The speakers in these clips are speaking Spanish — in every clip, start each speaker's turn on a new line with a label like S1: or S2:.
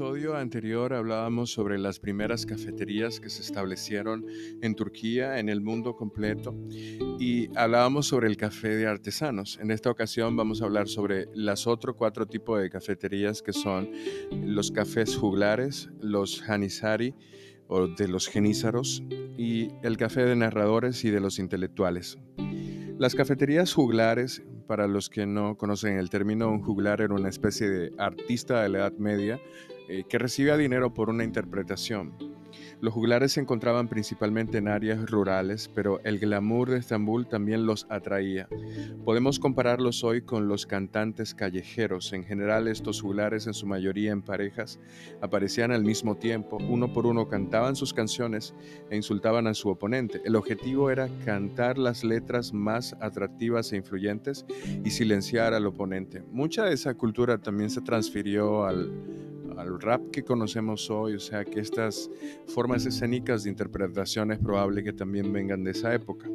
S1: episodio anterior hablábamos sobre las primeras cafeterías que se establecieron en Turquía, en el mundo completo, y hablábamos sobre el café de artesanos. En esta ocasión vamos a hablar sobre los otros cuatro tipos de cafeterías que son los cafés juglares, los janisari o de los genízaros y el café de narradores y de los intelectuales. Las cafeterías juglares para los que no conocen el término, un juglar era una especie de artista de la Edad Media eh, que recibía dinero por una interpretación. Los juglares se encontraban principalmente en áreas rurales, pero el glamour de Estambul también los atraía. Podemos compararlos hoy con los cantantes callejeros. En general, estos juglares, en su mayoría en parejas, aparecían al mismo tiempo, uno por uno cantaban sus canciones e insultaban a su oponente. El objetivo era cantar las letras más atractivas e influyentes y silenciar al oponente. Mucha de esa cultura también se transfirió al al rap que conocemos hoy, o sea que estas formas escénicas de interpretación es probable que también vengan de esa época.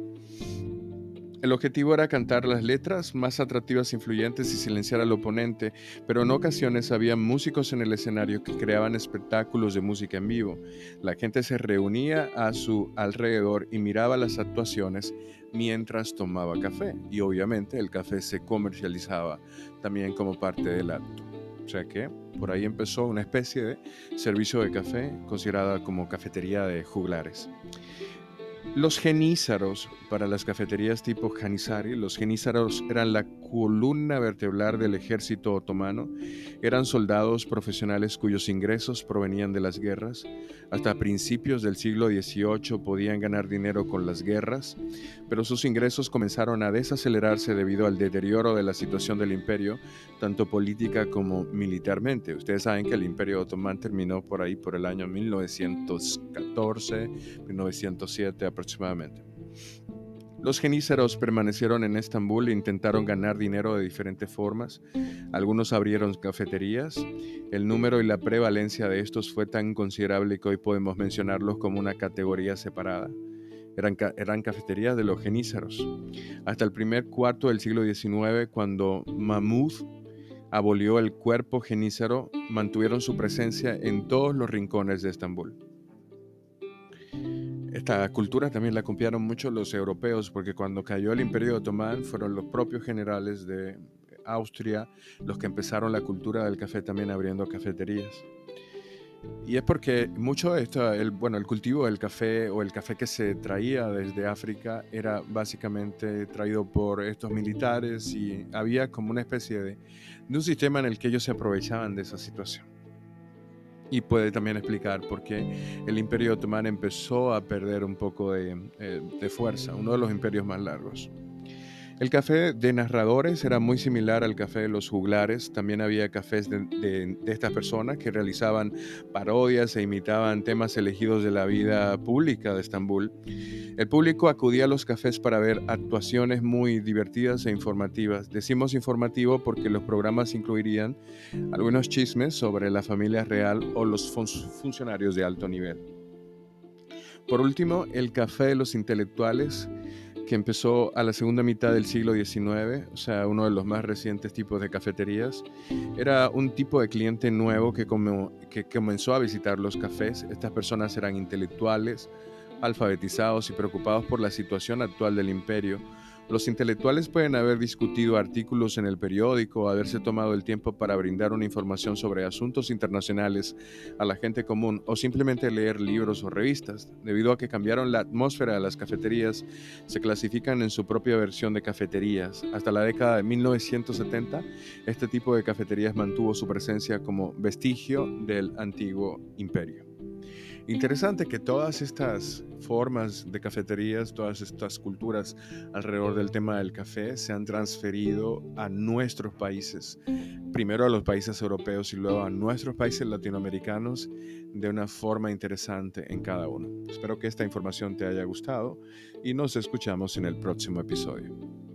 S1: El objetivo era cantar las letras más atractivas influyentes y silenciar al oponente, pero en ocasiones había músicos en el escenario que creaban espectáculos de música en vivo. La gente se reunía a su alrededor y miraba las actuaciones mientras tomaba café, y obviamente el café se comercializaba también como parte del acto. O sea que por ahí empezó una especie de servicio de café considerada como cafetería de juglares. Los genízaros, para las cafeterías tipo Janissari, los genízaros eran la columna vertebral del ejército otomano, eran soldados profesionales cuyos ingresos provenían de las guerras. Hasta principios del siglo XVIII podían ganar dinero con las guerras, pero sus ingresos comenzaron a desacelerarse debido al deterioro de la situación del imperio, tanto política como militarmente. Ustedes saben que el imperio otomano terminó por ahí por el año 1914, 1907 aproximadamente. Los genízaros permanecieron en Estambul e intentaron ganar dinero de diferentes formas. Algunos abrieron cafeterías. El número y la prevalencia de estos fue tan considerable que hoy podemos mencionarlos como una categoría separada. Eran, eran cafeterías de los genízaros. Hasta el primer cuarto del siglo XIX, cuando Mahmud abolió el cuerpo genízaro, mantuvieron su presencia en todos los rincones de Estambul. Esta cultura también la copiaron mucho los europeos, porque cuando cayó el Imperio Otomán fueron los propios generales de Austria los que empezaron la cultura del café también abriendo cafeterías. Y es porque mucho de esto, el, bueno, el cultivo del café o el café que se traía desde África era básicamente traído por estos militares y había como una especie de, de un sistema en el que ellos se aprovechaban de esa situación y puede también explicar por qué el imperio otomano empezó a perder un poco de, eh, de fuerza, uno de los imperios más largos. El café de narradores era muy similar al café de los juglares. También había cafés de, estas personas que realizaban parodias e imitaban temas elegidos de la vida pública de Estambul. El público acudía a los cafés para ver actuaciones muy divertidas e informativas. Decimos informativo porque los programas incluirían algunos chismes sobre la familia real o los funcionarios de alto nivel. Por último, el café de los intelectuales que empezó a la segunda mitad del siglo XIX, o sea, uno de los más recientes tipos de cafeterías. Era un tipo de cliente nuevo que, que comenzó a visitar los cafés. Estas personas eran intelectuales, alfabetizados y preocupados por la situación actual del imperio los intelectuales pueden haber discutido artículos en el periódico, haberse tomado el tiempo para brindar una información sobre asuntos internacionales a la gente común o simplemente leer libros o revistas. Debido a que cambiaron la atmósfera de las cafeterías, se clasifican en su propia versión de cafeterías. Hasta la década de 1970, este tipo de cafeterías mantuvo su presencia como vestigio del antiguo imperio. Interesante que todas estas formas de cafeterías, todas estas culturas alrededor del tema del café se han transferido a nuestros países, primero a los países europeos y luego a nuestros países latinoamericanos de una forma interesante en cada uno. Espero que esta información te haya gustado y nos escuchamos en el próximo episodio.